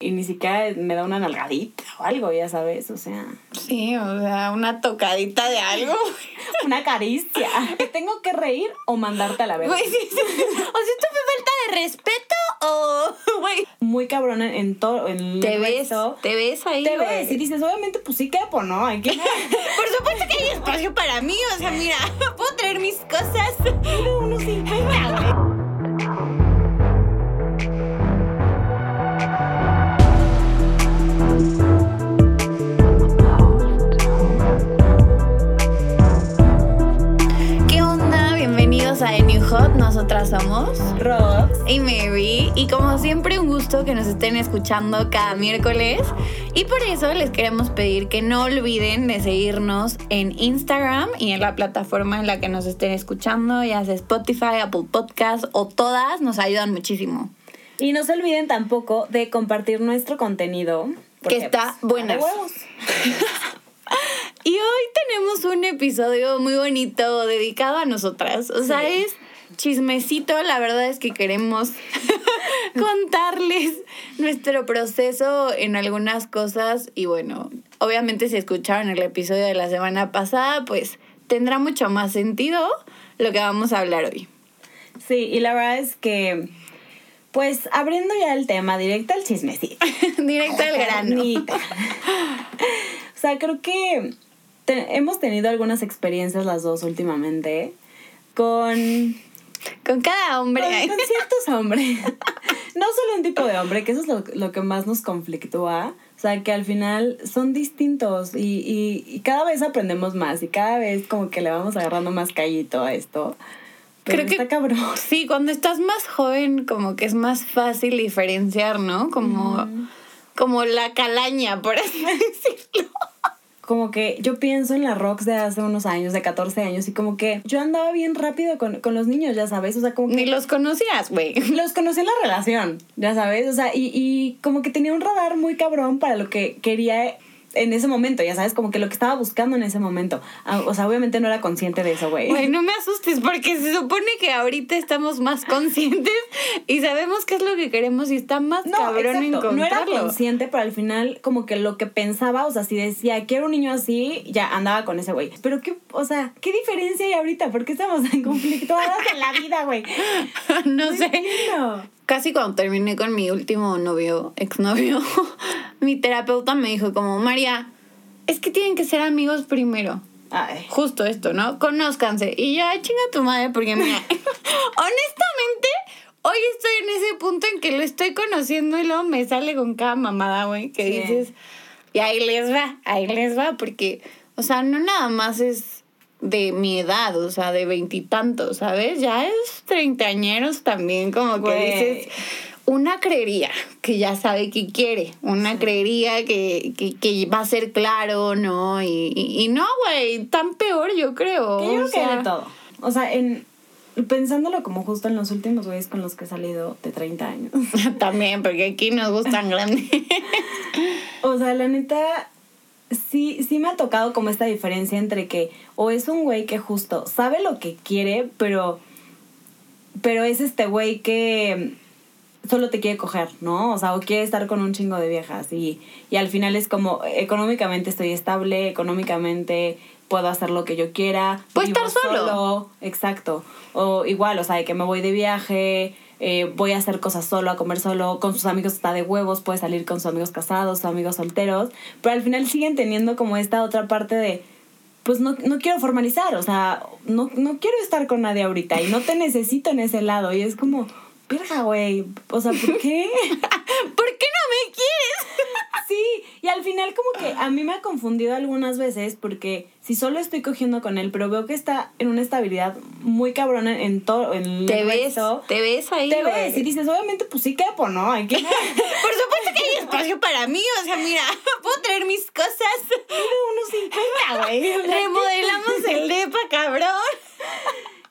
y ni siquiera me da una nalgadita o algo, ya sabes, o sea. Sí, o sea, una tocadita de algo. una caricia. ¿Que tengo que reír o mandarte a la verga? Güey, sí, sí. O sea, ¿esto fue falta de respeto o, güey? Muy cabrón en todo. En Te el ves, resto. te ves ahí, Te güey. ves y dices, obviamente, pues sí quepo, ¿no? Hay que. Por supuesto que hay espacio para mí, o sea, mira, puedo traer mis cosas. uno sí, venga, a The New Hot, nosotras somos Rox. y Mary y como siempre un gusto que nos estén escuchando cada miércoles y por eso les queremos pedir que no olviden de seguirnos en Instagram y en la plataforma en la que nos estén escuchando, ya sea Spotify, Apple Podcast o todas, nos ayudan muchísimo. Y no se olviden tampoco de compartir nuestro contenido. Que está pues, buenas. Y hoy tenemos un episodio muy bonito dedicado a nosotras. O sea, Sí. es chismecito. La verdad es que queremos contarles nuestro proceso en algunas cosas. Y bueno, obviamente si escucharon el episodio de la semana pasada, pues tendrá mucho más sentido lo que vamos a hablar hoy. Sí, y la verdad es que, pues abriendo ya el tema, directo al chismecito. Directo al grano. Carnita. o sea, creo que te- hemos tenido algunas experiencias las dos últimamente con, Con cada hombre. con, con ciertos hombres. no solo un tipo de hombre, que eso es lo, lo que más nos conflictúa. O sea, que al final son distintos y, y, y cada vez aprendemos más y cada vez como que le vamos agarrando más callito a esto. Pero Creo que- está cabrón. Sí, cuando estás más joven, como que es más fácil diferenciar, ¿no? Como, como la calaña, por así decirlo. Como que yo pienso en la Rox de hace unos años, de 14 años, y como que yo andaba bien rápido con, con los niños, ya sabes, o sea, como que Ni los conocías, güey. los conocí en la relación, ya sabes, o sea, y, y como que tenía un radar muy cabrón para lo que quería en ese momento, ya sabes, como que lo que estaba buscando en ese momento. Ah, O sea, obviamente no era consciente de eso, güey. Güey, no me asustes porque se supone que ahorita estamos más conscientes y sabemos qué es lo que queremos y está más No, cabrón exacto. No era encontrarlo. consciente, pero al final como que lo que pensaba, o sea, si decía, quiero un niño así, ya andaba con ese güey. Pero qué, o sea, ¿qué diferencia hay ahorita? ¿Por qué estamos tan conflictuadas en la vida, güey? no sé. entiendo. Casi cuando terminé con mi último novio, exnovio, mi terapeuta me dijo como, María, es que tienen que ser amigos primero. Ay. Justo esto, ¿no? Conózcanse. Y ya, chinga tu madre, porque mira, honestamente, hoy estoy en ese punto en que lo estoy conociendo y luego me sale con cada mamada, güey, que Sí. dices, y ahí les va, ahí les va, porque, o sea, no nada más es de mi edad, o sea, de veintitantos, ¿sabes? Ya es treintañeros también, como que dices, una creería que ya sabe que quiere, una creería que, que, que va a ser claro, ¿no? Y, y, y no, güey, tan peor yo creo. Que yo o creo que de todo. O sea, en pensándolo como justo en los últimos güeyes con los que he salido de 30 años. También, porque aquí nos gustan grandes. O sea, la neta, sí, sí me ha tocado como esta diferencia entre que o es un güey que justo sabe lo que quiere, pero, pero es este güey que solo te quiere coger, ¿no? O sea, o quiere estar con un chingo de viejas y, y al final es como económicamente estoy estable, económicamente puedo hacer lo que yo quiera. Puedes vivo estar solo. Exacto. O igual, o sea, de que me voy de viaje, eh, voy a hacer cosas solo, a comer solo, con sus amigos está de huevos, puede salir con sus amigos casados, sus amigos solteros, pero al final siguen teniendo como esta otra parte de, pues no, no quiero formalizar, o sea, no, no quiero estar con nadie ahorita y no te necesito en ese lado y es como, verga, güey, o sea, ¿por qué? ¿Por qué no me quieres? Sí, y al final como que a mí me ha confundido algunas veces porque si solo estoy cogiendo con él, pero veo que está en una estabilidad muy cabrona en todo, en Te el ves, resto, te ves ahí. te ves y dices, obviamente pues sí quepo, ¿no? Hay que... Por supuesto que hay espacio para mí, o sea, mira, puedo traer mis cosas. unos 50, güey. Remodelamos el depa, cabrón.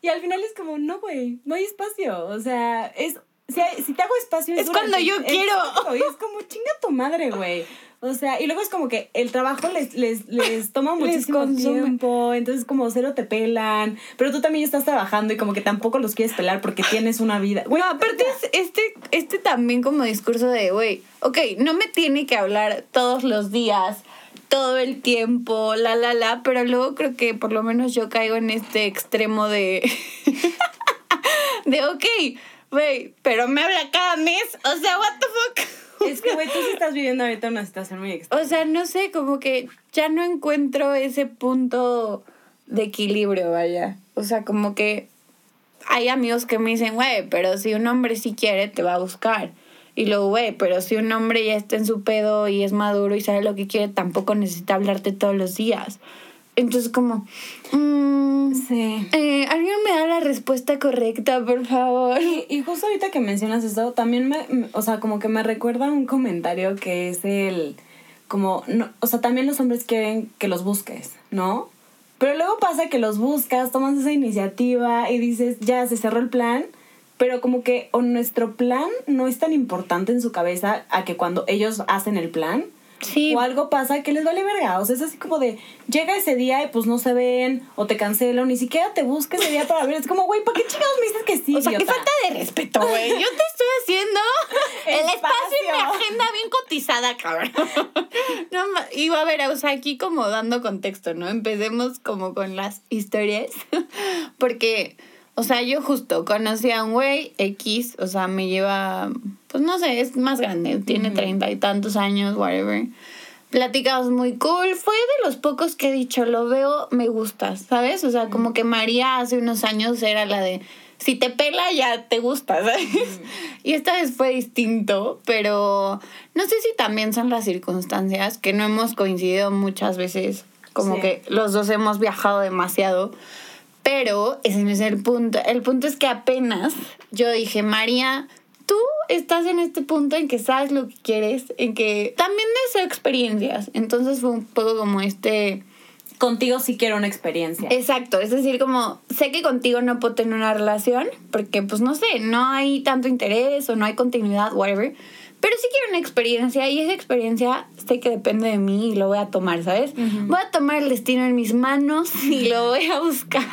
Y al final es como, no, güey, no hay espacio. O sea, es. Si, si te hago espacio Es cuando yo quiero. Exacto, y es como, chinga tu madre, güey. O sea, y luego es como que el trabajo les, les, les toma muchísimo tiempo, entonces como cero te pelan, pero tú también estás trabajando y como que tampoco los quieres pelar porque tienes una vida. Güey, No, aparte es este, este también como discurso de, güey, ok, no me tiene que hablar todos los días, todo el tiempo, la, la, la, pero luego creo que por lo menos yo caigo en este extremo de, de, ok, güey, pero me habla cada mes, o sea, what the fuck. Es que, güey, tú estás viviendo ahorita una situación muy extraña. O sea, no sé, como que ya no encuentro ese punto de equilibrio, vaya. O sea, como que hay amigos que me dicen, güey, pero si un hombre sí quiere, te va a buscar. Y luego, güey, pero si un hombre ya está en su pedo y es maduro y sabe lo que quiere, tampoco necesita hablarte todos los días. Entonces, como, mm, Sí. eh, ¿alguien me da la respuesta correcta, por favor? Y, y justo ahorita que mencionas eso, también me, me- o sea, como que me recuerda un comentario que es el, como, no, o sea, también los hombres quieren que los busques, ¿no? Pero luego pasa que los buscas, tomas esa iniciativa y dices, ya se cerró el plan, pero como que o nuestro plan no es tan importante en su cabeza a que cuando ellos hacen el plan, Sí, o algo pasa que les vale verga. O sea, es así como de, llega ese día y pues no se ven, o te cancelan, ni siquiera te busca ese día para ver. Es como, güey, ¿para qué chingados me dices que sí? O sea, qué falta de respeto, güey. Yo te estoy haciendo el espacio en mi Espacio. agenda bien cotizada, cabrón. No, y va a ver, o sea, aquí como dando contexto, ¿no? Empecemos como con las historias. Porque, o sea, yo justo conocí a un güey X, o sea, me lleva, pues no sé, es más grande, tiene treinta y tantos años, whatever. Platicamos muy cool. Fue de los pocos que he dicho, lo veo, me gusta, ¿sabes? O sea, como que María hace unos años era la de, si te pela ya te gusta, ¿sabes? Y esta vez fue distinto, pero no sé si también son las circunstancias que no hemos coincidido muchas veces, como Sí. que los dos hemos viajado demasiado. Pero ese no es el punto. El punto es que apenas yo dije, María, tú estás en este punto en que sabes lo que quieres, en que también deseo experiencias. Entonces fue un poco como este... Contigo sí quiero una experiencia. Exacto, es decir, como sé que contigo no puedo tener una relación porque pues no sé, no hay tanto interés o no hay continuidad, whatever. Pero sí quiero una experiencia y esa experiencia sé que depende de mí y lo voy a tomar, ¿sabes? Voy a tomar el destino en mis manos y lo voy a buscar.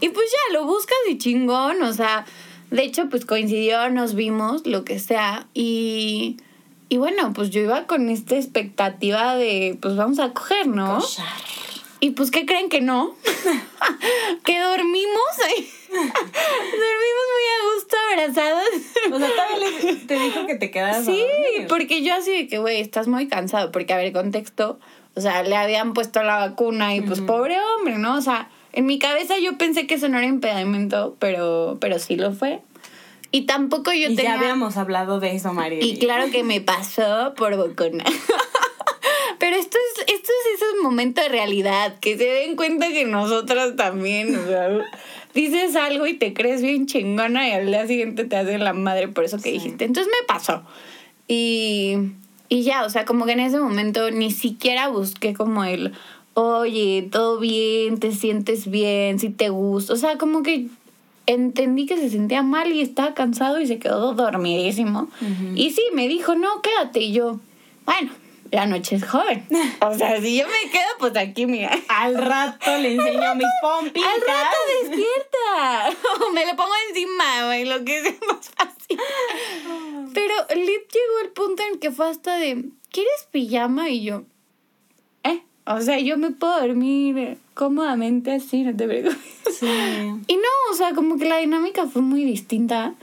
Y pues ya, lo buscas y chingón, o sea, de hecho pues coincidió, nos vimos, lo que sea, y... Y bueno, pues yo iba con esta expectativa de, pues vamos a coger, ¿no? Cochar. Y pues, ¿qué creen que no? que dormimos. Dormimos muy a gusto abrazados. O sea, todavía te dijo que te quedas sí, porque yo así de que, güey, estás muy cansado. Porque, a ver, contexto, o sea, le habían puesto la vacuna y pues, pobre hombre, ¿no? O sea, en mi cabeza yo pensé que eso no era impedimento, pero, pero sí lo fue. Y tampoco yo y tenía... ya habíamos hablado de eso, María. Y claro que me pasó por bocona. Pero esto es, esto es ese momento de realidad, que se den cuenta que nosotras también, o sea, dices algo y te crees bien chingona y al día siguiente te hacen la madre por eso que Sí. dijiste. Entonces me pasó. Y, y ya, o sea, como que en ese momento ni siquiera busqué como el, oye, todo bien, te sientes bien, si te gusta. O sea, como que entendí que se sentía mal y estaba cansado y se quedó dormidísimo. Y sí, me dijo, no, quédate. Y yo, bueno, la noche es joven. O sea, si yo me quedo, pues aquí, mira. Al rato le enseño mis pompitas. Al rato despierta. O me le pongo encima, güey, lo que sea más fácil. Pero Lit llegó el punto en que fue hasta de, ¿quieres pijama? Y yo, ¿eh? O sea, yo me puedo dormir cómodamente así, no te preocupes. Sí. Y no, o sea, como que la dinámica fue muy distinta.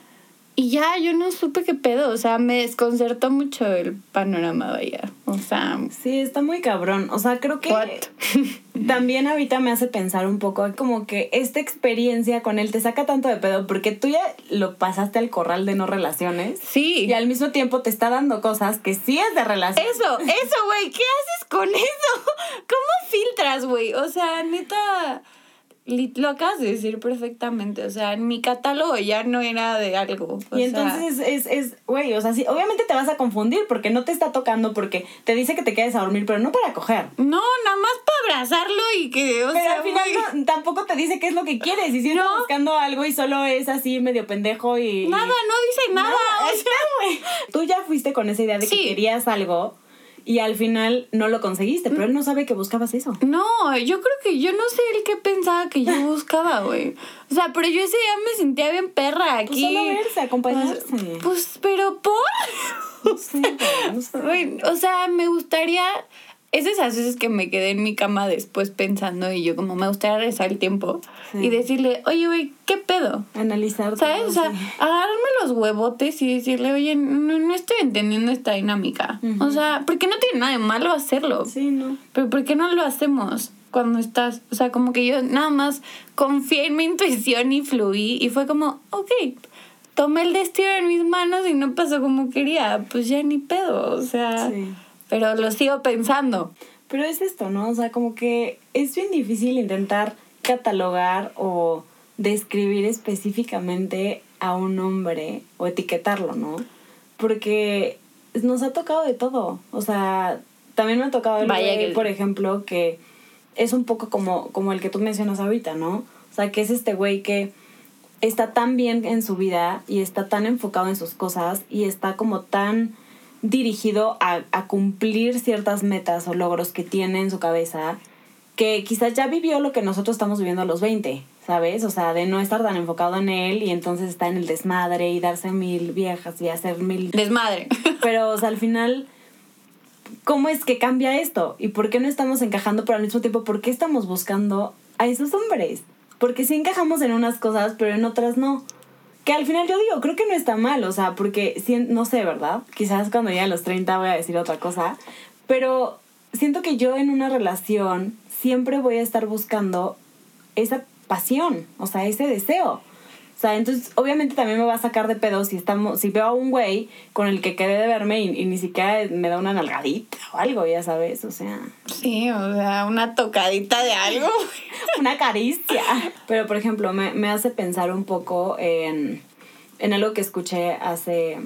Y ya yo no supe qué pedo. O sea, me desconcertó mucho el panorama, vaya. O sea, Sí, está muy cabrón. O sea, creo que what? también ahorita me hace pensar un poco como que esta experiencia con él te saca tanto de pedo porque tú ya lo pasaste al corral de no relaciones Sí. y al mismo tiempo te está dando cosas que sí es de relación. Eso, eso, güey. ¿Qué haces con eso? ¿Cómo filtras, güey? O sea, neta, lo acabas de decir perfectamente. O sea, en mi catálogo ya no era de algo. o Y sea, entonces es, es, es, güey, o sea, sí, obviamente te vas a confundir porque no te está tocando porque te dice que te quedes a dormir, pero no para coger. No, nada más para abrazarlo y que, o Pero sea, al final no- tampoco te dice qué es lo que quieres. Y si estás No. buscando algo y solo es así medio pendejo y. nada, no dice nada. Nada, o sea, está. Tú ya fuiste con esa idea de que querías algo y al final no lo conseguiste, pero él no sabe que buscabas eso. No, yo creo que yo no sé el que pensaba que yo buscaba, güey. O sea, pero yo ese día me sentía bien perra aquí. Pues solo verse, acompañarse. Pues, pero por. No sé, no sé. O sea, me gustaría. Es de esas veces que me quedé en mi cama después pensando y yo como me gustaría regresar el tiempo Sí. y decirle, oye, güey, ¿qué pedo? Analizar ¿Sabes? todo, O sea, sí. agarrarme los huevotes y decirle, oye, no, no estoy entendiendo esta dinámica. O sea, porque no tiene nada de malo hacerlo. Sí, no. Pero ¿por qué no lo hacemos cuando estás? O sea, como que yo nada más confié en mi intuición y fluí y fue como, ok, tomé el destino en mis manos y no pasó como quería. Pues ya ni pedo, o sea, Sí. Pero lo sigo pensando. Pero es esto, ¿no? O sea, como que es bien difícil intentar catalogar o describir específicamente a un hombre o etiquetarlo, ¿no? Porque nos ha tocado de todo. O sea, también me ha tocado el Vaya que- por ejemplo, que es un poco como, como el que tú mencionas ahorita, ¿no? O sea, que es este güey que está tan bien en su vida y está tan enfocado en sus cosas y está como tan dirigido a, a cumplir ciertas metas o logros que tiene en su cabeza que quizás ya vivió lo que nosotros estamos viviendo a los 20, ¿sabes? O sea, de no estar tan enfocado en él y entonces está en el desmadre y darse mil viejas y hacer mil... Desmadre. Pero, o sea, al final, ¿cómo es que cambia esto? ¿Y por qué no estamos encajando, pero al mismo tiempo, por qué estamos buscando a esos hombres? Porque sí encajamos en unas cosas, pero en otras no. Que al final yo digo, creo que no está mal, o sea, porque no sé, ¿verdad? Quizás cuando llegue a los 30 voy a decir otra cosa, pero siento que yo en una relación siempre voy a estar buscando esa pasión, o sea, ese deseo. O sea, entonces obviamente también me va a sacar de pedo si estamos, si veo a un güey con el que quedé de verme y, y ni siquiera me da una nalgadita o algo, ya sabes, o sea, Sí, o sea, una tocadita de algo. una caricia. Pero por ejemplo, me, me hace pensar un poco en, en algo que escuché hace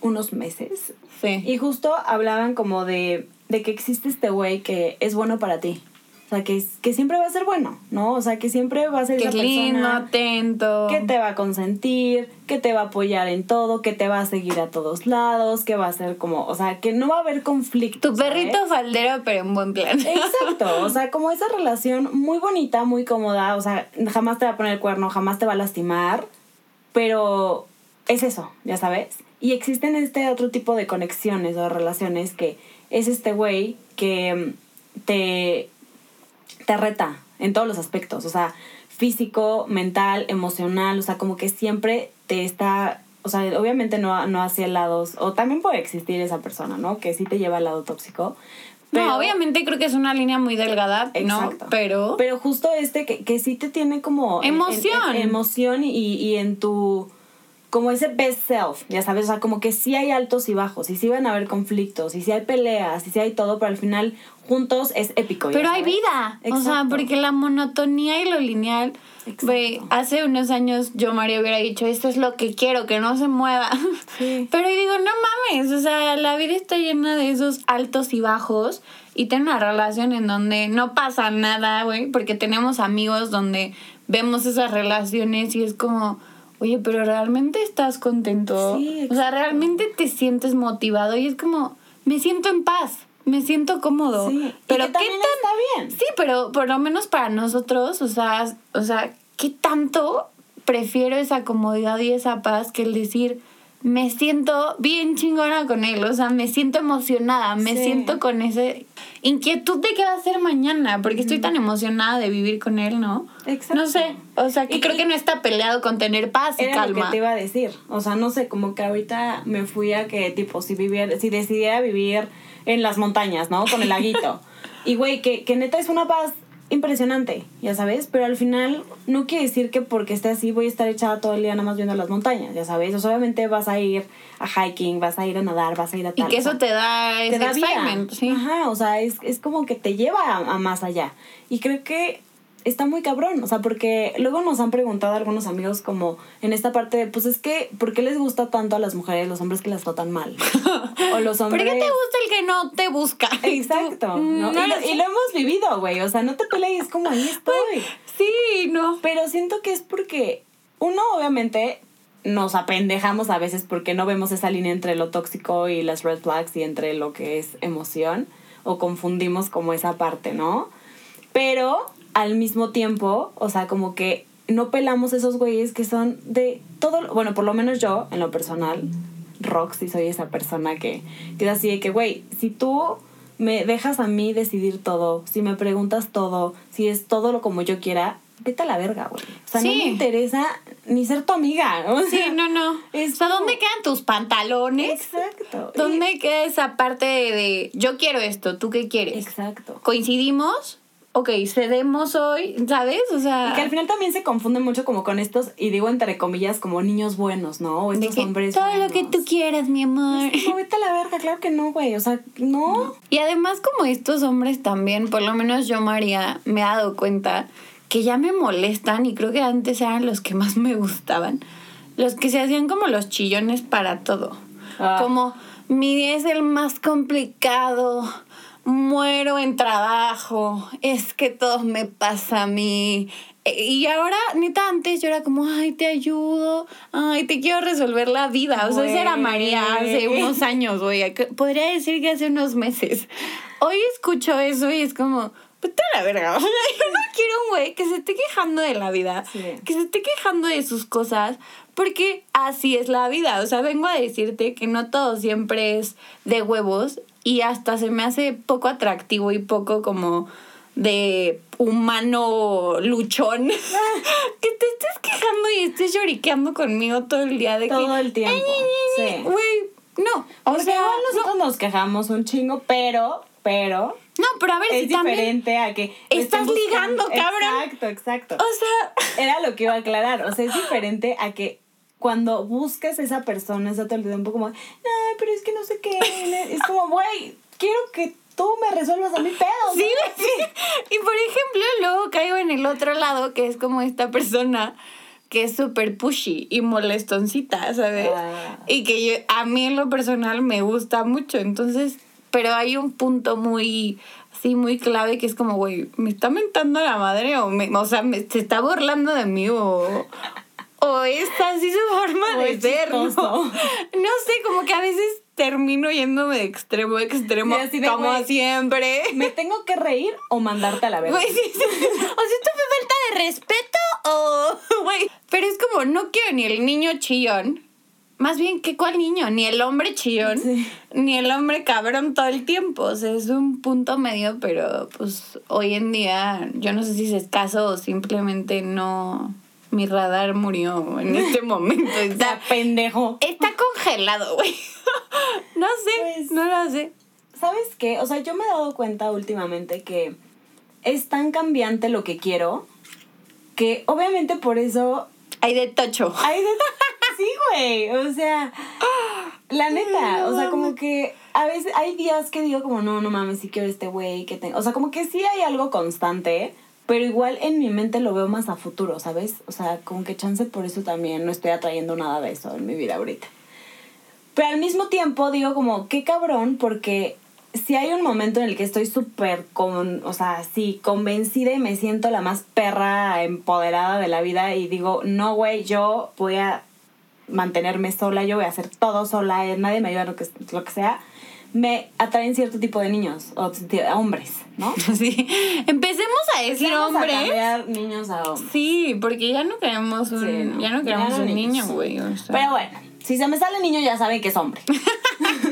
unos meses. Sí. Y justo hablaban como de, de que existe este güey que es bueno para ti. O sea, que, que siempre va a ser bueno, ¿no? O sea, que siempre va a ser Que esa es lindo, persona atento. que te va a consentir, que te va a apoyar en todo, que te va a seguir a todos lados, que va a ser como, o sea, que no va a haber conflicto. Tu perrito faldero, pero en buen plan. Exacto, o sea, como esa relación muy bonita, muy cómoda, o sea, jamás te va a poner el cuerno, jamás te va a lastimar, pero es eso, ya sabes. Y existen este otro tipo de conexiones o relaciones que es este güey que te, te reta en todos los aspectos, o sea, físico, mental, emocional, o sea, como que siempre te está, o sea, obviamente no, no hacia lados, o también puede existir esa persona, ¿no? Que sí te lleva al lado tóxico. pero- no, obviamente creo que es una línea muy delgada, Exacto. ¿no? Pero, Pero justo este que, que sí te tiene como... en- en- Emoción. en- emoción y, y en tu... Como ese best self, ya sabes, o sea, como que sí hay altos y bajos, y sí van a haber conflictos, y sí hay peleas, y sí hay todo, pero al final juntos es épico. pero hay vida. O sea, Exacto. porque la monotonía y lo lineal. Exacto. Güey, hace unos años yo, María, hubiera dicho, esto es lo que quiero, que no se mueva. Sí. Pero digo, no mames, o sea, la vida está llena de esos altos y bajos y tener una relación en donde no pasa nada, güey, porque tenemos amigos donde vemos esas relaciones y es como, oye, pero realmente estás contento. Sí, o sea, realmente te sientes motivado y es como, me siento en paz, me siento cómodo. Sí, Pero y que qué tan está bien. Sí, pero por lo menos para nosotros, o sea, o sea, ¿qué tanto prefiero esa comodidad y esa paz que el decir, me siento bien chingona con él, o sea, me siento emocionada, me Sí. siento con esa inquietud de qué va a ser mañana, porque estoy tan emocionada de vivir con él, ¿no? Exacto. No sé, o sea, que Y- creo que no está peleado con tener paz y Era lo que calma. te iba a decir. O sea, no sé, como que ahorita me fui a que, tipo, si viviera, si decidiera vivir en las montañas, ¿no? Con el laguito. y, güey, que, que neta es una paz impresionante, ya sabes, pero al final no quiere decir que porque esté así voy a estar echada todo el día nada más viendo las montañas, ya sabes. O sea, obviamente vas a ir a hiking, vas a ir a nadar, vas a ir a Y tal. que o sea, eso te da ese te da vida. excitement, sí. Ajá, o sea, es, es como que te lleva a, a más allá. Y creo que está muy cabrón, o sea, porque luego nos han preguntado algunos amigos como en esta parte de, pues es que, ¿por qué les gusta tanto a las mujeres los hombres que las tratan mal? o los ¿Por hombres... qué te gusta el que no te busca? Exacto, Tú, ¿no? y, lo, lo sé. y lo hemos vivido, güey, o sea, no te pelees como ahí estoy. Sí, no. Pero siento que es porque uno obviamente nos apendejamos a veces porque no vemos esa línea entre lo tóxico y las red flags y entre lo que es emoción o confundimos como esa parte, ¿no? Pero al mismo tiempo, o sea, como que no pelamos esos güeyes que son de todo, bueno, por lo menos yo, en lo personal, Roxy, soy esa persona que, que es así de que, güey, si tú me dejas a mí decidir todo, si me preguntas todo, si es todo lo como yo quiera, vete a la verga, güey. O sea, no me interesa ni ser tu amiga. O Sí, no, no. es o sea, como- ¿dónde quedan tus pantalones? Exacto. ¿Dónde queda esa parte de, de, yo quiero esto, tú qué quieres? Exacto. ¿Coincidimos? Ok, cedemos hoy, ¿sabes? O sea, Y que al final también se confunde mucho como con estos, y digo entre comillas, como niños buenos, ¿no? O de estos que hombres todo lo que tú quieras, mi amor. No, vete a la verga, claro que no, güey. O sea, no. Y además como estos hombres también, por lo menos yo, María, me he dado cuenta que ya me molestan y creo que antes eran los que más me gustaban. Los que se hacían como los chillones para todo. Ah. Como mi día es el más complicado, muero en trabajo, es que todo me pasa a mí. E- Y ahora, neta, antes yo era como, ay, te ayudo, ay, te quiero resolver la vida. O sea, esa era. María hace unos años, güey. Podría decir que hace unos meses. Hoy escucho eso y es como, vete a la verga. O sea, yo no quiero un güey que se esté quejando de la vida, Sí. que se esté quejando de sus cosas, porque así es la vida. O sea, vengo a decirte que no todo siempre es de huevos y hasta se me hace poco atractivo y poco como de humano luchón que te estés quejando y estés lloriqueando conmigo todo el día de que Todo el tiempo. Sí. Güey, no. O Porque sea, igual no, nosotros nos quejamos un chingo, pero, pero, no, pero a ver es si también. diferente a que... Estás ligando, cabrón. Exacto, exacto. O sea, Era lo que iba a aclarar. O sea, es diferente a que cuando busques a esa persona, está todo el tiempo como, no, pero es que no sé qué. Es como, güey, quiero que tú me resuelvas a mi pedo. sí, ¿no? sí. Y por ejemplo, luego caigo en el otro lado, que es como esta persona que es súper pushy y molestoncita, ¿sabes? Ah. Y que yo- a mí en lo personal me gusta mucho. Entonces, pero hay un punto muy, sí, muy clave que es como, güey, ¿me está mentando la madre o, me, o sea, me, se está burlando de mí o... O es así su forma O de ser, ¿no? sé, como que a veces termino yéndome de extremo a extremo, Sí, así de, como siempre. ¿Me tengo que reír o mandarte a la verga? Güey, sí, sí. O sea, ¿esto fue falta de respeto o...? Güey, pero es como, no quiero ni el niño chillón. Más bien, ¿qué cuál niño? Ni el hombre chillón, ni el hombre cabrón todo el tiempo. O sea, es un punto medio, pero pues hoy en día yo no sé si es escaso o simplemente no... Mi radar murió en este momento. Está pendejo. está congelado, güey. No sé, Pues- no lo sé. ¿Sabes qué? O sea, yo me he dado cuenta últimamente que es tan cambiante lo que quiero que obviamente por eso Hay de tocho. hay de... Sí, güey. O sea, la neta, o sea, como que a veces hay días que digo como, no, no mames, sí quiero este güey que tengo. O sea, como que sí hay algo constante, pero igual en mi mente lo veo más a futuro, ¿sabes? O sea, como que chance por eso también no estoy atrayendo nada de eso en mi vida ahorita. Pero al mismo tiempo digo como, qué cabrón, porque si hay un momento en el que estoy súper con, o sea, sí, convencida y me siento la más perra empoderada de la vida y digo, no, güey, yo voy a mantenerme sola, yo voy a hacer todo sola, eh, nadie me ayuda lo que, lo que sea, me atraen cierto tipo de niños, o hombres, ¿no? Sí. Empecemos a decir Vamos a hombres. cambiar niños a hombres. Sí, porque ya no queremos un, Sí, no. ya no Ya queremos no un niños. niño, güey. o sea. Pero bueno, si se me sale niño ya saben que es hombre.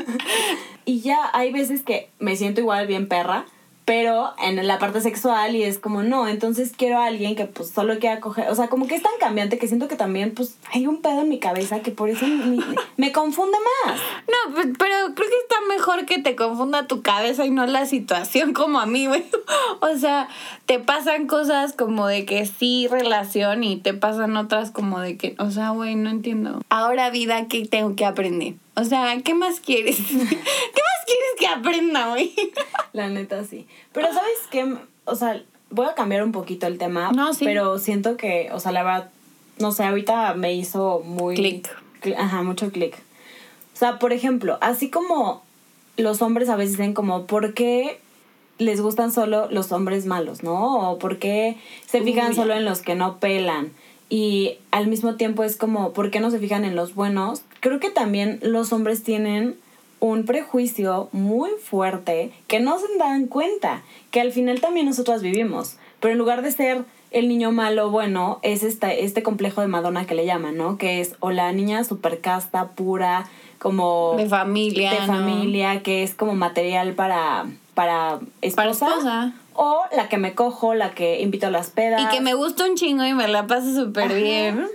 y ya hay veces que me siento igual bien perra, pero en la parte sexual y es como no, entonces quiero a alguien que pues solo quiera coger, o sea, como que es tan cambiante que siento que también pues hay un pedo en mi cabeza que por eso me, me confunde más. No, pe- pero creo que está mejor que te confunda tu cabeza y no la situación como a mí, güey. O sea, te pasan cosas como de que sí relación y te pasan otras como de que, o sea, güey, no entiendo. Ahora vida, ¿qué tengo que aprender? O sea, ¿qué más quieres? ¿Qué más quieres que aprenda, güey? La neta sí. Pero ¿sabes qué? O sea, voy a cambiar un poquito el tema, No, sí. pero siento que, o sea, la verdad, no sé, ahorita me hizo muy... Clic. cli- Ajá, mucho clic. O sea, por ejemplo, así como los hombres a veces dicen como, ¿por qué les gustan solo los hombres malos, no? O ¿por qué se fijan Uy. solo en los que no pelan? y al mismo tiempo es como, ¿por qué no se fijan en los buenos? Creo que también los hombres tienen un prejuicio muy fuerte que no se dan cuenta, que al final también nosotras vivimos, pero en lugar de ser el niño malo bueno, es este, este complejo de Madonna que le llaman, ¿no? Que es o la niña super casta, pura, como... De familia. De familia, que es como material para, para esposa. Para esposa. O la que me cojo, la que invito a las pedas. Y que me gusta un chingo y me la paso súper bien.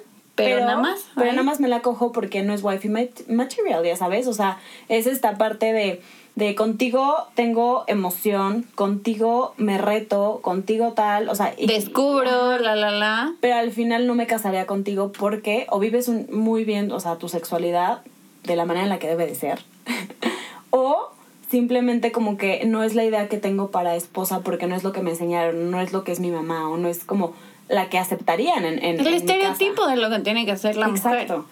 Pero, nada más. Pero nada más me la cojo porque no es wifi material, ya sabes. O sea, es esta parte de, de contigo tengo emoción, contigo me reto, contigo tal. O sea, descubro, la, la, la. Pero al final no me casaría contigo porque o vives muy bien, o sea, tu sexualidad de la manera en la que debe de ser. o simplemente como que no es la idea que tengo para esposa porque no es lo que me enseñaron, no es lo que es mi mamá o no es como la que aceptarían en, en el estereotipo de lo que tiene que hacer la Exacto.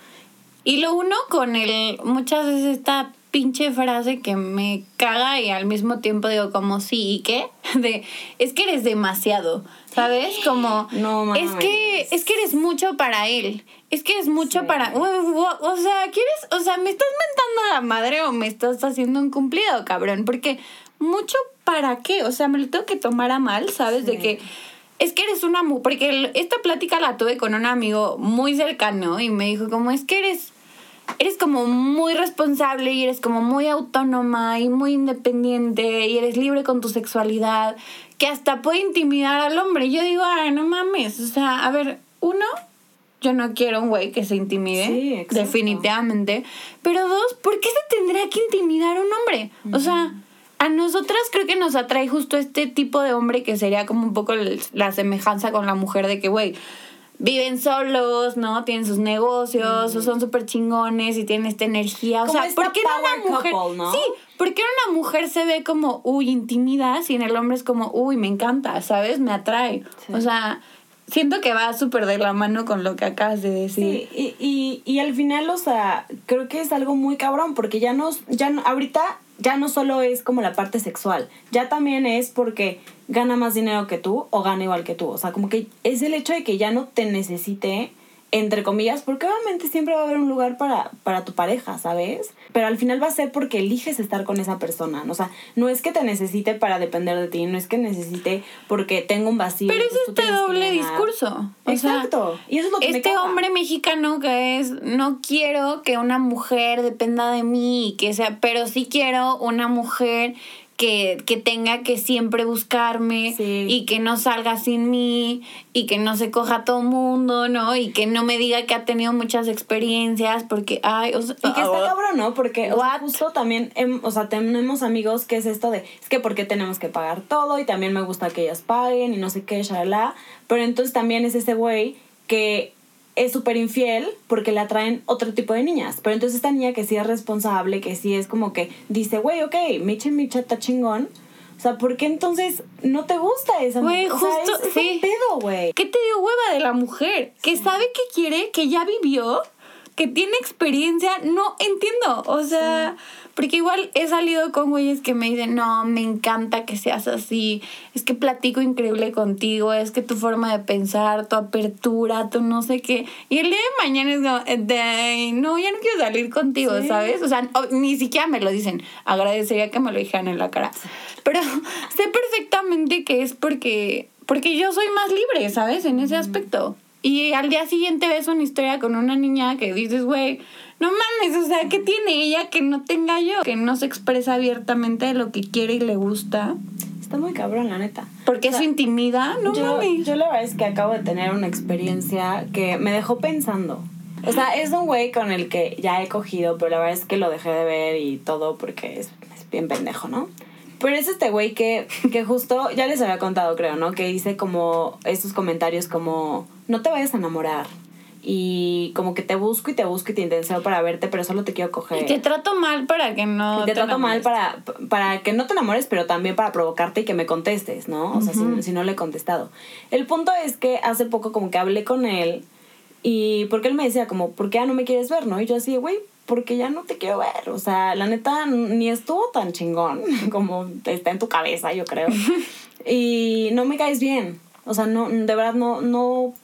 Y lo uno con el muchas veces esta pinche frase que me caga y al mismo tiempo digo como sí y qué de es que eres demasiado sabes como no es que es que eres mucho para él es que eres mucho para o, sea quieres o sea me estás mentando a la madre o me estás haciendo un cumplido cabrón porque mucho para qué o sea me lo tengo que tomar a mal sabes de que es que eres una porque esta plática la tuve con un amigo muy cercano y me dijo como es que eres eres como muy responsable y eres como muy autónoma y muy independiente y eres libre con tu sexualidad, que hasta puede intimidar al hombre. Yo digo, ay, no mames, o sea, a ver, uno, yo no quiero un güey que se intimide, definitivamente, pero dos, ¿por qué se tendría que intimidar un hombre? O sea, a nosotras creo que nos atrae justo este tipo de hombre que sería como un poco la semejanza con la mujer de que, güey, viven solos, ¿no? Tienen sus negocios, o son súper chingones y tienen esta energía. O sea, ¿por qué una mujer? Sí, ¿por qué una mujer se ve como, uy, intimida, si en el hombre es como, uy, me encanta, ¿sabes? Me atrae. O sea, siento que va súper de la mano con lo que acabas de decir. Sí, y, y, y al final, o sea, creo que es algo muy cabrón, porque ya nos, ya ahorita ya no solo es como la parte sexual, ya también es porque gana más dinero que tú o gana igual que tú. O sea, como que es el hecho de que ya no te necesite, entre comillas, porque obviamente siempre va a haber un lugar para, para tu pareja, ¿sabes? Pero al final va a ser porque eliges estar con esa persona. O sea, no es que te necesite para depender de ti, no es que necesite porque tengo un vacío. Pero es este doble discurso. Exacto. y eso es lo que Este hombre mexicano que es, no quiero que una mujer dependa de mí, que sea, pero sí quiero una mujer que, que tenga que siempre buscarme y que no salga sin mí y que no se coja a todo mundo, ¿no? Y que no me diga que ha tenido muchas experiencias porque, ay, o sea, Y que está cabrón, ¿no? Porque justo también, o sea, tenemos amigos que es esto de, es que porque tenemos que pagar todo y también me gusta que ellas paguen y no sé qué, shalala. Pero entonces también es ese güey que es súper infiel porque le atraen otro tipo de niñas. Pero entonces esta niña que sí es responsable, que sí es como que dice, güey, ok, Micha Micha está chingón. O sea, ¿por qué entonces no te gusta esa mujer? Güey, justo, es, sí. pedo, güey. ¿Qué te dio hueva de la mujer? Que sabe que quiere, que ya vivió, que tiene experiencia. No entiendo. O sea, porque igual he salido con güeyes que me dicen, no, me encanta que seas así, es que platico increíble contigo, es que tu forma de pensar, tu apertura, tu no sé qué. Y el día de mañana es como, de, no, ya no quiero salir contigo, ¿sabes? O sea, ni siquiera me lo dicen. Agradecería que me lo dijeran en la cara. Pero sé perfectamente que es porque, porque yo soy más libre, ¿sabes? En ese aspecto. Y al día siguiente ves una historia con una niña que dices, güey, no mames, o sea, ¿qué tiene ella que no tenga yo? Que no se expresa abiertamente de lo que quiere y le gusta. Está muy cabrón, la neta. Porque eso intimida, no yo, mames. Yo la verdad es que acabo de tener una experiencia que me dejó pensando. O sea, es un güey con el que ya he cogido, pero la verdad es que lo dejé de ver y todo porque es, es bien pendejo, ¿no? Pero es este güey que, que justo, ya les había contado, creo, ¿no? Que hice como estos comentarios como, no te vayas a enamorar, y como que te busco y te busco y te intenseo para verte, pero solo te quiero coger. Y te trato mal para que no. te, trato mal para, para que no te enamores, pero también para provocarte y que me contestes, ¿no? O sea, si, no le he contestado. El punto es que hace poco como que hablé con él y porque él me decía como, ¿por qué ya no me quieres ver, no? Y yo así, güey, porque ya no te quiero ver. O sea, la neta ni estuvo tan chingón como está en tu cabeza, yo creo. y no me caes bien. O sea, no, de verdad no, no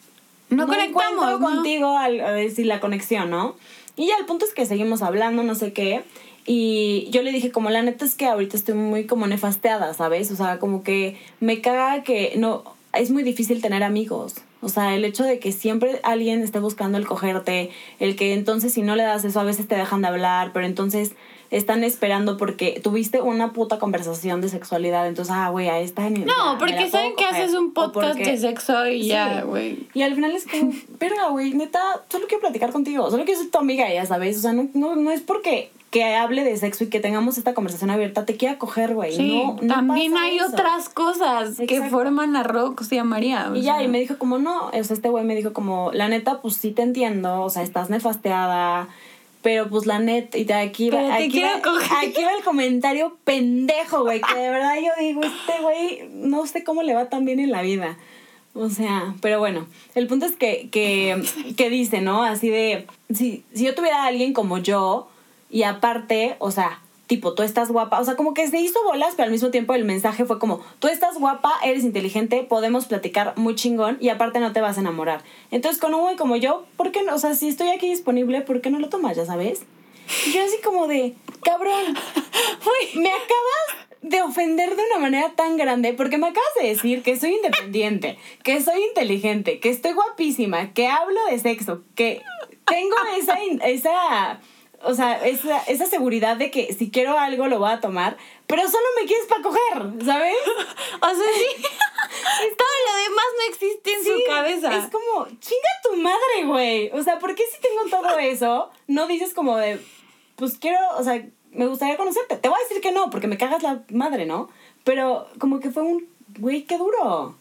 no, conectamos. encuentro ¿no? contigo al a decir la conexión, ¿no? Y ya el punto es que seguimos hablando, no sé qué. Y yo le dije, como la neta es que ahorita estoy muy como nefasteada, ¿sabes? O sea, como que me caga que no. Es muy difícil tener amigos. O sea, el hecho de que siempre alguien esté buscando el cogerte, el que entonces si no le das eso a veces te dejan de hablar, pero entonces están esperando porque tuviste una puta conversación de sexualidad, entonces, ah, güey, ahí está. No, porque saben que haces un podcast de sexo y ya, güey. Y al final es como, verga, güey, neta, solo quiero platicar contigo, solo quiero ser tu amiga, ya sabes. O sea, no, no, no es porque que hable de sexo y que tengamos esta conversación abierta, te quiera coger, güey. Sí, no, no también pasa hay eso. otras cosas que forman a Rox y a María. Y ya, sea. y me dijo como, no, o sea, este güey me dijo como, la neta, pues sí te entiendo, o sea, estás nefasteada, pero pues la neta, y aquí va, aquí, va, aquí va el comentario pendejo, güey, que de verdad yo digo, este güey, no sé cómo le va tan bien en la vida. O sea, pero bueno, el punto es que, que, que dice, ¿no? Así de, si, si yo tuviera a alguien como yo, y aparte, o sea, tipo, tú estás guapa, o sea, como que se hizo bolas, pero al mismo tiempo el mensaje fue como, tú estás guapa, eres inteligente, podemos platicar muy chingón y aparte no te vas a enamorar. Entonces, con un güey como yo, ¿por qué no? O sea, si estoy aquí disponible, ¿por qué no lo tomas, ya sabes? Y yo así como de, cabrón, me acabas de ofender de una manera tan grande porque me acabas de decir que soy independiente, que soy inteligente, que estoy guapísima, que hablo de sexo, que tengo esa, esa o sea, esa, esa seguridad de que si quiero algo lo voy a tomar, pero solo me quieres para coger, ¿sabes? O sea, sí. Todo lo demás no existe en Sí, su cabeza. Es como, chinga tu madre, güey. O sea, ¿por qué si tengo todo eso, no dices como de, pues quiero, o sea, me gustaría conocerte? Te voy a decir que no, porque me cagas la madre, ¿no? Pero como que fue un, güey, qué duro.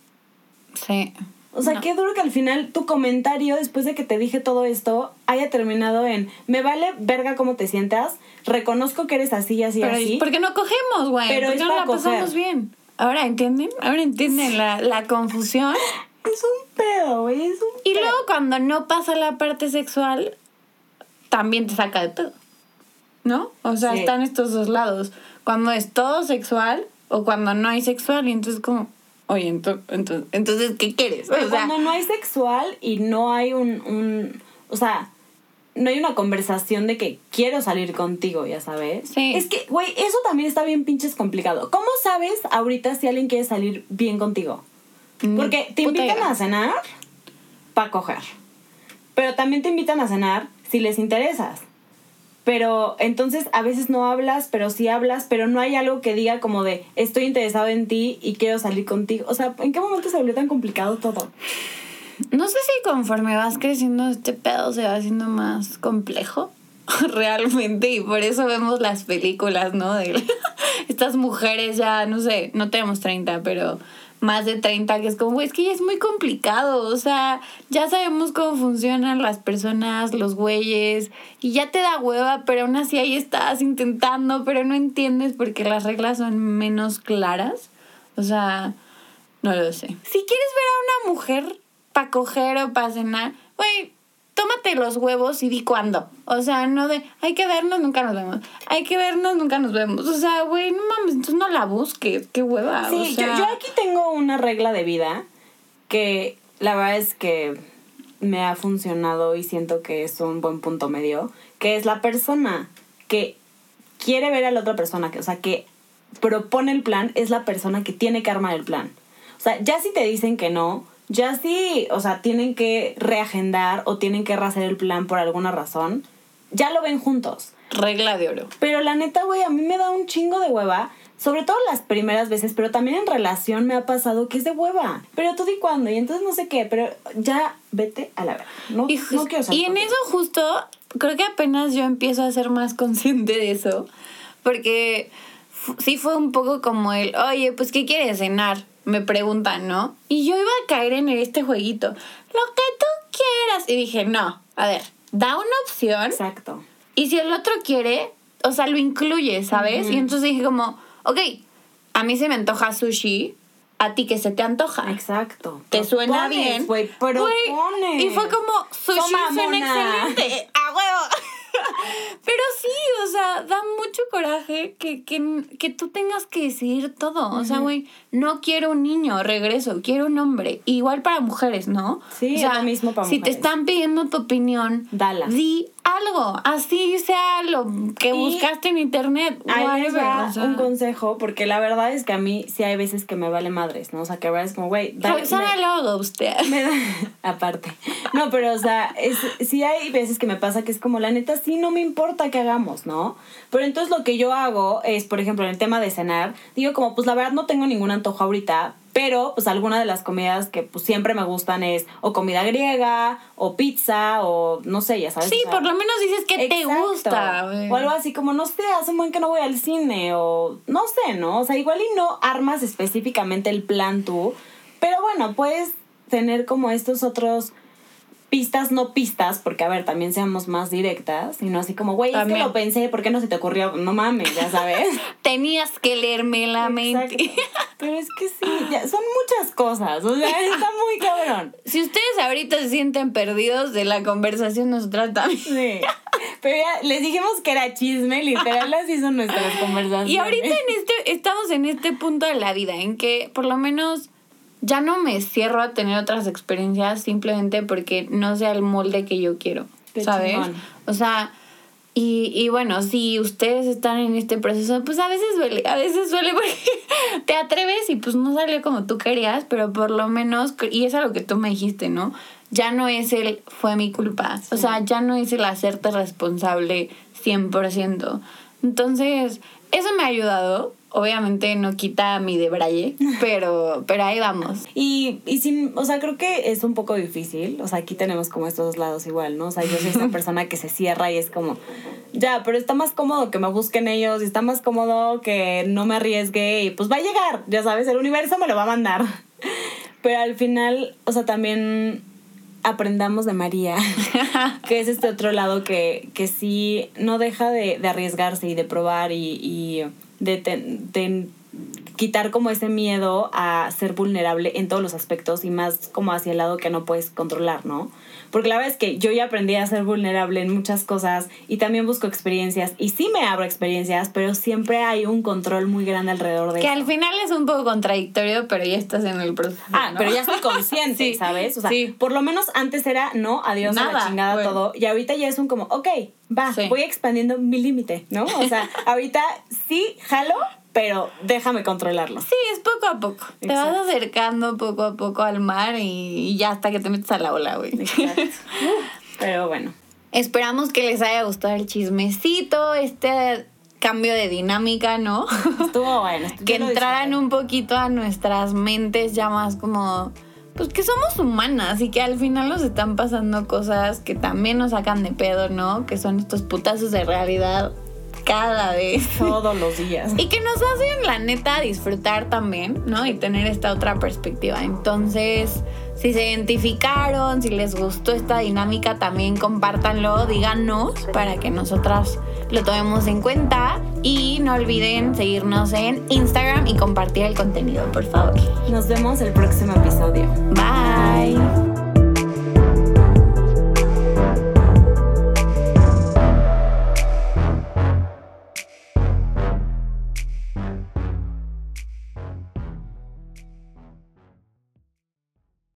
Sí. O sea, No. qué duro que al final tu comentario, después de que te dije todo esto, haya terminado en, me vale verga cómo te sientas, reconozco que eres así, así, Pero así. ¿por qué no cogemos, güey? Pero ¿Por es qué no la pasamos bien? Ahora entienden, ahora entienden la, la confusión. Es un pedo, güey, es un Y pedo. luego cuando no pasa la parte sexual, también te saca de pedo. ¿No? O sea, Sí. están estos dos lados. Cuando es todo sexual o cuando no hay sexual y entonces como, oye, ento- ento- entonces, ¿qué quieres? Pero o sea, cuando no hay sexual y no hay un, un. O sea, no hay una conversación de que quiero salir contigo, ya sabes. Sí. Es que, güey, eso también está bien pinches complicado. ¿Cómo sabes ahorita si alguien quiere salir bien contigo? mm, Porque te puta invitan idea. a cenar para coger. Pero también te invitan a cenar si les interesas. Pero entonces a veces no hablas, pero sí hablas, pero no hay algo que diga como de estoy interesado en ti y quiero salir contigo. O sea, ¿en qué momento se volvió tan complicado todo? No sé si conforme vas creciendo este pedo se va haciendo más complejo realmente y por eso vemos las películas, ¿no? De estas mujeres ya, no sé, no tenemos 30, pero más de 30 que es como, güey, es que ya es muy complicado, o sea, ya sabemos cómo funcionan las personas, los güeyes y ya te da hueva, pero aún así ahí estás intentando, pero no entiendes porque las reglas son menos claras. O sea, no lo sé. Si quieres ver a una mujer para coger o para cenar, güey, tómate los huevos y di cuándo. O sea, no de, hay que vernos, nunca nos vemos. Hay que vernos, nunca nos vemos. O sea, güey, no mames, entonces no la busques. Qué hueva. Sí, o sea, yo, yo aquí tengo una regla de vida que la verdad es que me ha funcionado y siento que es un buen punto medio, que es la persona que quiere ver a la otra persona, que, o sea, que propone el plan, es la persona que tiene que armar el plan. O sea, ya si te dicen que no, ya si, o sea, tienen que reagendar o tienen que rehacer el plan por alguna razón, ya lo ven juntos. Regla de oro. Pero la neta, güey, a mí me da un chingo de hueva. Sobre todo las primeras veces, pero también en relación me ha pasado que es de hueva. Pero tú di cuándo, y entonces no sé qué, pero ya vete a la verga. No, Y, no quiero salir y en eso justo, creo que apenas yo empiezo a ser más consciente de eso, porque sí fue un poco como el, oye, pues ¿qué quieres cenar? Me preguntan, ¿no? Y yo iba a caer en este jueguito, lo que tú quieras. Y dije, no, a ver, da una opción Exacto. y si el otro quiere, o sea, lo incluye, ¿sabes? Y entonces dije como, ok, a mí se me antoja sushi, a ti que se te antoja. Exacto. ¿Te suena bien? Güey, propones. Y fue como, sushi suena excelente. ¡A huevo! Pero sí, o sea, da mucho coraje que, que, que tú tengas que decidir todo. O sea, güey, no quiero un niño, regreso, quiero un hombre. Igual para mujeres, ¿no? Sí, o sea, es lo mismo para Si te mujeres. están pidiendo tu opinión, Dala. di algo. Así sea lo que Y buscaste en internet. Ahí les whatever, va o sea. un consejo, porque la verdad es que a mí sí hay veces que me vale madres, ¿no? O sea, que a veces es como, güey, dale- Roxana usted. me da- aparte. No, pero o sea, es, sí hay veces que me pasa que es como, la neta, sí no me importa que hagamos, ¿no? Pero entonces lo que yo hago es, por ejemplo, en el tema de cenar, digo como, pues la verdad no tengo ningún antojo ahorita, pero pues alguna de las comidas que pues siempre me gustan es o comida griega, o pizza, o no sé, ya sabes. Sí, o sea, por lo menos dices que te gusta. O algo así como, no sé, hace un buen que no voy al cine o no sé, ¿no? O sea, igual y no armas específicamente el plan tú, pero bueno, puedes tener como estos otros pistas, no pistas, porque a ver, también seamos más directas, sino así como, güey, es que lo pensé, ¿por qué no se te ocurrió? No mames, ya sabes. Tenías que leerme la mente. Pero es que sí, ya, son muchas cosas, o sea, está muy cabrón. Si ustedes ahorita se sienten perdidos de la conversación, nosotras también. Sí. Pero ya les dijimos que era chisme, literal, así son nuestras conversaciones. Y ahorita en este, estamos en este punto de la vida en que por lo menos ya no me cierro a tener otras experiencias simplemente porque no sea el molde que yo quiero. Qué ¿Sabes? chingón. O sea, y, y bueno, si ustedes están en este proceso, pues a veces duele, a veces duele porque te atreves y pues no salió como tú querías, pero por lo menos, y es algo que tú me dijiste, ¿no? Ya no es el fue mi culpa, o sea, ya no es el hacerte responsable 100%. Entonces, eso me ha ayudado. Obviamente no quita mi debraye, pero, pero ahí vamos. Y, y sin, o sea, creo que es un poco difícil. O sea, aquí tenemos como estos dos lados igual, ¿no? O sea, yo soy esa persona que se cierra y es como, ya, pero está más cómodo que me busquen ellos y está más cómodo que no me arriesgue y pues va a llegar, ya sabes, el universo me lo va a mandar. Pero al final, o sea, también aprendamos de María, que es este otro lado que, que sí no deja de, de arriesgarse y de probar y, y de, ten- de quitar como ese miedo a ser vulnerable en todos los aspectos y más como hacia el lado que no puedes controlar, ¿no? Porque la verdad es que yo ya aprendí a ser vulnerable en muchas cosas y también busco experiencias y sí me abro experiencias, pero siempre hay un control muy grande alrededor de Que eso. al final es un poco contradictorio, pero ya estás en el proceso. Ah, ¿no? pero ya estoy consciente, Sí, ¿sabes? O sea, sí. por lo menos antes era no, adiós a la Nada, chingada bueno. todo. Y ahorita ya es un como, ok, va, Sí. voy expandiendo mi límite, ¿no? O sea, ahorita sí jalo, pero déjame controlarlo. Sí, es poco a poco. Te vas acercando poco a poco al mar y, ya hasta que te metes a la ola, güey. Pero bueno. Esperamos que les haya gustado el chismecito, este cambio de dinámica, ¿no? Estuvo bueno. que entraran un poquito a nuestras mentes ya más como pues que somos humanas y que al final nos están pasando cosas que también nos sacan de pedo, ¿no? Que son estos putazos de realidad cada vez. Todos los días. Y que nos hacen, la neta, disfrutar también, ¿no? Y tener esta otra perspectiva. Entonces, si se identificaron, si les gustó esta dinámica, también compártanlo, díganos para que nosotras lo tomemos en cuenta. Y no olviden seguirnos en Instagram y compartir el contenido, por favor. Nos vemos el próximo episodio. Bye.